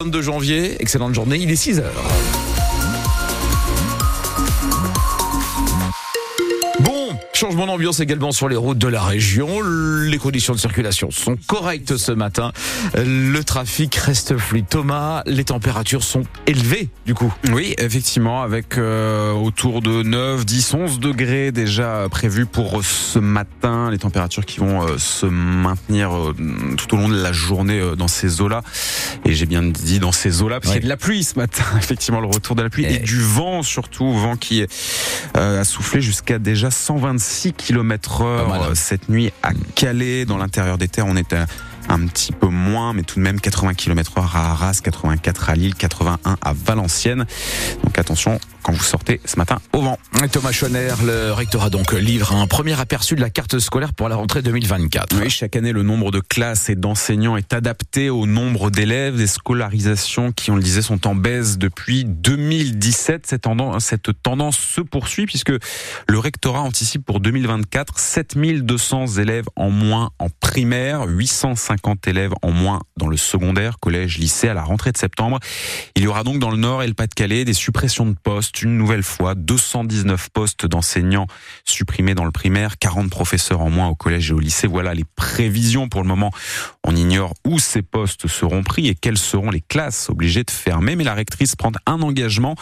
22 janvier, excellente journée, il est 6 Changement d'ambiance également sur les routes de la région. Les conditions de circulation sont correctes ce matin. Le trafic reste fluide. Thomas, les températures sont élevées du coup. Oui, effectivement, avec euh, autour de 9, 10, 11 degrés déjà prévus pour ce matin. Les températures qui vont euh, se maintenir euh, tout au long de la journée dans ces eaux-là. Et j'ai bien dit dans ces eaux-là, parce qu'il y a de la pluie ce matin. Effectivement, le retour de la pluie et, et du vent surtout, vent qui a soufflé jusqu'à déjà 125 6 km heure hein. cette nuit à Calais. Dans l'intérieur des terres, on était un petit peu moins, mais tout de même 80 km heure à Arras, 84 à Lille, 81 à Valenciennes. Donc attention quand vous sortez ce matin au vent. Thomas Schoner, le rectorat donc livre un premier aperçu de la carte scolaire pour la rentrée 2024. Oui, chaque année le nombre de classes et d'enseignants est adapté au nombre d'élèves. Les scolarisations qui, on le disait, sont en baisse depuis 2017. Cette tendance, cette tendance se poursuit puisque le rectorat anticipe pour 2024 7200 élèves en moins en primaire, 850 élèves en moins dans le secondaire, collège, lycée à la rentrée de septembre. Il y aura donc dans le Nord et le Pas-de-Calais des suppressions de postes une nouvelle fois, 219 postes d'enseignants supprimés dans le primaire, 40 professeurs en moins au collège et au lycée. Voilà les prévisions pour le moment. On ignore où ces postes seront pris et quelles seront les classes obligées de fermer. Mais la rectrice prend un engagement.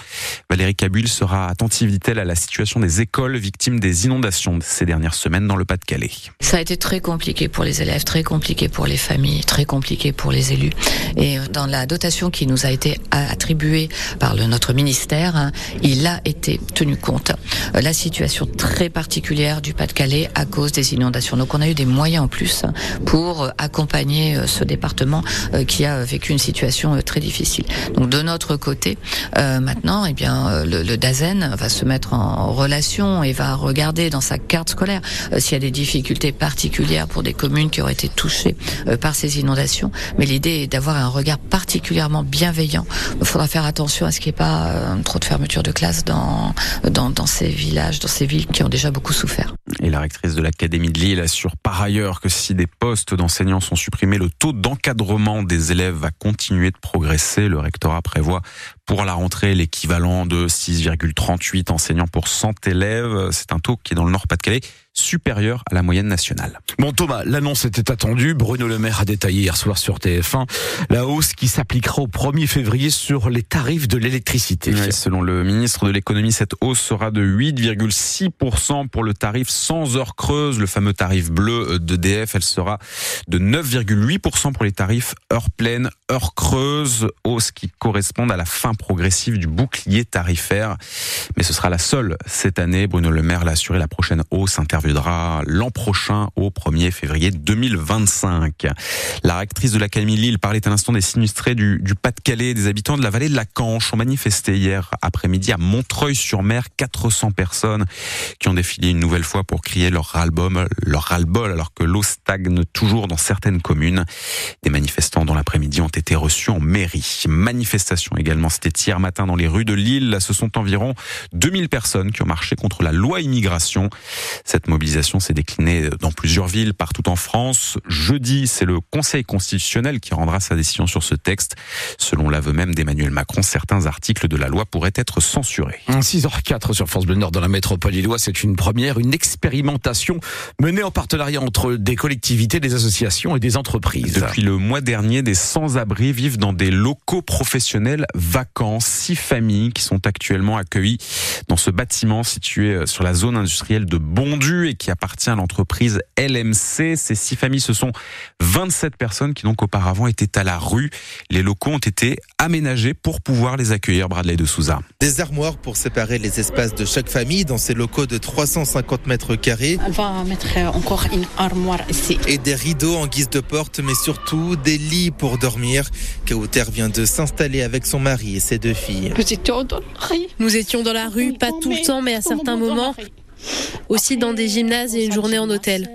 Valérie Cabul sera attentive, dit-elle, à la situation des écoles victimes des inondations ces dernières semaines dans le Pas-de-Calais. Ça a été très compliqué pour les élèves, très compliqué pour les familles, très compliqué pour les élus. Et dans la dotation qui nous a été attribuée par notre ministère, hein, il a été tenu compte. Euh, la situation très particulière du Pas-de-Calais à cause des inondations. Donc on a eu des moyens en plus pour euh, accompagner euh, ce département qui a vécu une situation très difficile. Donc de notre côté, maintenant, eh bien, le, le, DAZEN va se mettre en relation et va regarder dans sa carte scolaire s'il y a des difficultés particulières pour des communes qui auraient été touchées par ces inondations. Mais l'idée est d'avoir un regard particulièrement bienveillant. Il faudra faire attention à ce qu'il n'y ait pas trop de fermeture de classe dans, dans, dans ces villages, dans ces villes qui ont déjà beaucoup souffert. Et la rectrice de l'Académie de Lille assure par ailleurs que si des postes d'enseignants sont supprimés, le taux d'encadrement des élèves va continuer de progresser. Le rectorat prévoit pour la rentrée l'équivalent de 6,38 enseignants pour 100 élèves. C'est un taux qui est dans le Nord-Pas-de-Calais supérieur à la moyenne nationale. Bon Thomas, l'annonce était attendue. Bruno Le Maire a détaillé hier soir sur TF1 la hausse qui s'appliquera au 1er février sur les tarifs de l'électricité. selon le ministre de l'économie, cette hausse sera de 8,6% pour le tarif sans heure creuse, le fameux tarif bleu d'EDF. Elle sera de 9,8% pour les tarifs heure pleine, heure creuse, hausse qui correspondent à la fin progressive du bouclier tarifaire. Mais ce sera la seule cette année. Bruno Le Maire l'a assuré, la prochaine hausse interviendra l'an prochain au 1er février 2025. La rectrice de l'Académie Lille parlait à l'instant des sinistrés du, du Pas-de-Calais. Des habitants de la vallée de la Canche ont manifesté hier après-midi à Montreuil-sur-Mer. 400 personnes qui ont défilé une nouvelle fois pour crier leur ras-le-bol, leur ras-le-bol alors que l'eau stagne toujours dans certaines communes. Des manifestants dans l'après-midi ont été reçus en mairie. Manifestation également, c'était hier matin dans les rues de Lille. Là, ce sont environ 2000 personnes qui ont marché contre la loi immigration. Cette mobilisation s'est déclinée dans plusieurs villes partout en France. Jeudi, c'est le Conseil constitutionnel qui rendra sa décision sur ce texte. Selon l'aveu même d'Emmanuel Macron, certains articles de la loi pourraient être censurés. 6h04 sur France Bleu Nord dans la métropole lilloise, c'est une première, une expérimentation menée en partenariat entre des collectivités, des associations et des entreprises. Depuis le mois dernier, des sans-abri vivent dans des locaux professionnels vacants. Six familles qui sont actuellement accueillies dans ce bâtiment situé sur la zone industrielle de Bondu et qui appartient à l'entreprise LMC. Ces six familles, ce sont 27 personnes qui donc auparavant étaient à la rue. Les locaux ont été aménagés pour pouvoir les accueillir, Bradley de Souza. Des armoires pour séparer les espaces de chaque famille dans ces locaux de 350 mètres carrés. On va mettre encore une armoire ici. Et des rideaux en guise de porte, mais surtout des lits pour dormir. Kauter vient de s'installer avec son mari et ses deux filles. Nous étions dans la rue. Nous étions dans la rue, pas tout le temps, mais à certains moments. Aussi dans des gymnases et une journée en hôtel.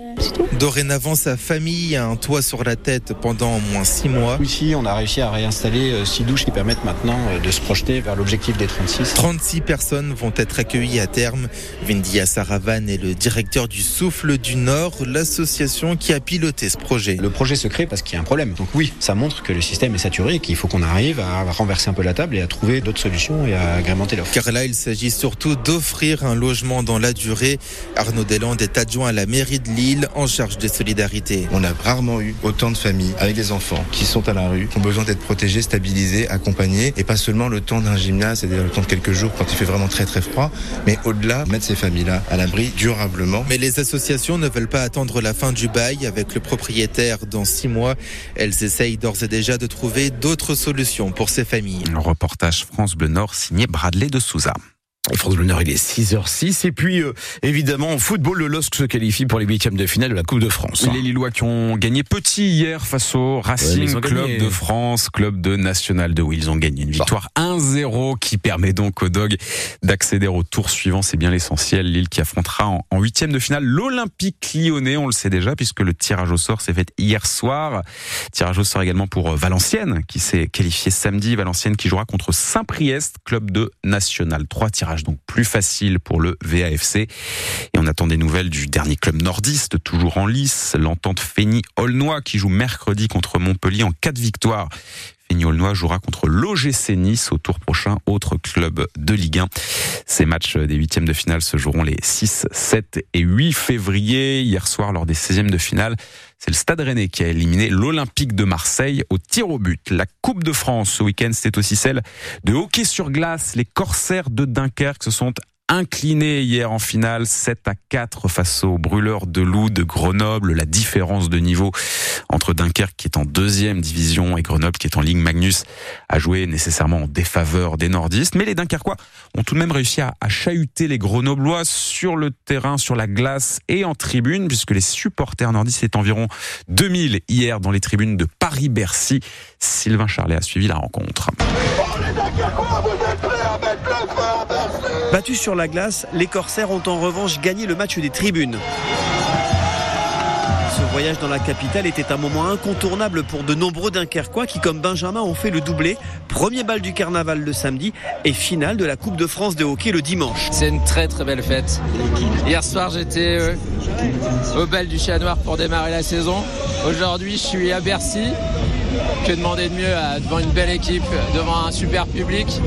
Dorénavant, sa famille a un toit sur la tête pendant au moins six mois. Ici, on a réussi à réinstaller six douches qui permettent maintenant de se projeter vers l'objectif des 36. 36 personnes vont être accueillies à terme. Vindia Saravan est le directeur du Souffle du Nord, l'association qui a piloté ce projet. Le projet se crée parce qu'il y a un problème. Donc oui, ça montre que le système est saturé et qu'il faut qu'on arrive à renverser un peu la table et à trouver d'autres solutions et à agrémenter l'offre. Car là, il s'agit surtout d'offrir un logement dans la durée. Arnaud Deslandes est adjoint à la mairie de Lille en charge des solidarités. On a rarement eu autant de familles avec des enfants qui sont à la rue, qui ont besoin d'être protégés, stabilisés, accompagnés, et pas seulement le temps d'un gymnase, c'est-à-dire le temps de quelques jours quand il fait vraiment très très froid, mais au-delà, mettre ces familles-là à l'abri durablement. Mais les associations ne veulent pas attendre la fin du bail avec le propriétaire dans six mois. Elles essayent d'ores et déjà de trouver d'autres solutions pour ces familles. Un reportage France Bleu Nord signé Bradley de Souza. France Bleu il est 6h06. Et puis, euh, évidemment, en football, le LOSC se qualifie pour les huitièmes de finale de la Coupe de France. Les Lillois qui ont gagné petit hier face au Racing Club de France, club de National 2, où ils ont gagné une victoire 1-0 qui permet donc aux Dogs d'accéder au tour suivant. C'est bien l'essentiel. Lille qui affrontera en huitième de finale l'Olympique lyonnais. On le sait déjà puisque le tirage au sort s'est fait hier soir. Tirage au sort également pour Valenciennes qui s'est qualifié samedi. Valenciennes qui jouera contre Saint-Priest, club de National. Trois tirages donc plus facile pour le VAFC. Et on attend des nouvelles du dernier club nordiste, toujours en lice, l'entente Fény-Aulnois qui joue mercredi contre Montpellier en 4 victoires. Fény-Aulnois jouera contre l'OGC Nice au tour prochain, autre club de Ligue 1. Ces matchs des huitièmes de finale se joueront les 6, 7 et 8 février. Hier soir, lors des 16e de finale, c'est le Stade Rennais qui a éliminé l'Olympique de Marseille au tir au but. La Coupe de France ce week-end, c'était aussi celle de hockey sur glace. Les Corsaires de Dunkerque se sont incliné hier en finale 7 à 4 face aux brûleurs de loup de Grenoble. La différence de niveau entre Dunkerque qui est en deuxième division et Grenoble qui est en Ligue Magnus a joué nécessairement en défaveur des nordistes. Mais les Dunkerquois ont tout de même réussi à, chahuter les Grenoblois sur le terrain, sur la glace et en tribune puisque les supporters nordistes étaient environ 2000 hier dans les tribunes de Paris-Bercy. Sylvain Charlet a suivi la rencontre. Battus sur la glace, les Corsaires ont en revanche gagné le match des tribunes. Ce voyage dans la capitale était un moment incontournable pour de nombreux Dunkerquois qui, comme Benjamin, ont fait le doublé. Premier bal du carnaval le samedi et finale de la Coupe de France de hockey le dimanche. C'est une très très belle fête. Hier soir, j'étais euh, au bal du Chat Noir pour démarrer la saison. Aujourd'hui, je suis à Bercy. Que demander de mieux euh, devant une belle équipe, devant un super public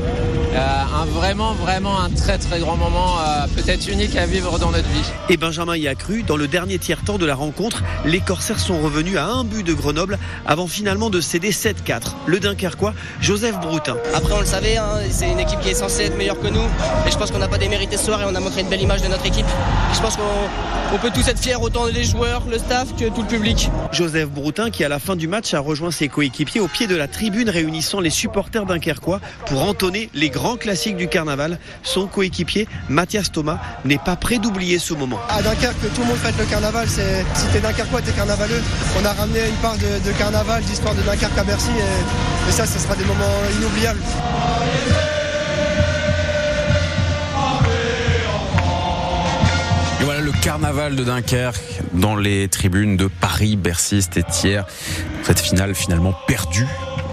euh, un vraiment, vraiment un très très grand moment, euh, peut-être unique à vivre dans notre vie. Et Benjamin y a cru, dans le dernier tiers-temps de la rencontre, les Corsaires sont revenus à un but de Grenoble avant finalement de céder 7-4. Le Dunkerquois, Joseph Broutin. Après, on le savait, hein, c'est une équipe qui est censée être meilleure que nous. Et je pense qu'on n'a pas démérité ce soir et on a montré une belle image de notre équipe. je pense qu'on peut tous être fiers, autant les joueurs, le staff que tout le public. Joseph Broutin, qui à la fin du match a rejoint ses coéquipiers au pied de la tribune réunissant les supporters dunkerquois pour entonner les grands classique du carnaval. Son coéquipier, Mathias Thomas, n'est pas prêt d'oublier ce moment. À Dunkerque, tout le monde fête le carnaval. Si t'es Dunkerquois, t'es carnavaleux. On a ramené une part de, carnaval, d'histoire de Dunkerque à Bercy. Et ça, ce sera des moments inoubliables. Carnaval de Dunkerque dans les tribunes de Paris, Bercy, c'était hier. Cette finale finalement perdue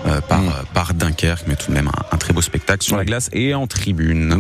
euh, par, mm. par Dunkerque, mais tout de même un, un très beau spectacle sur la glace et en tribune.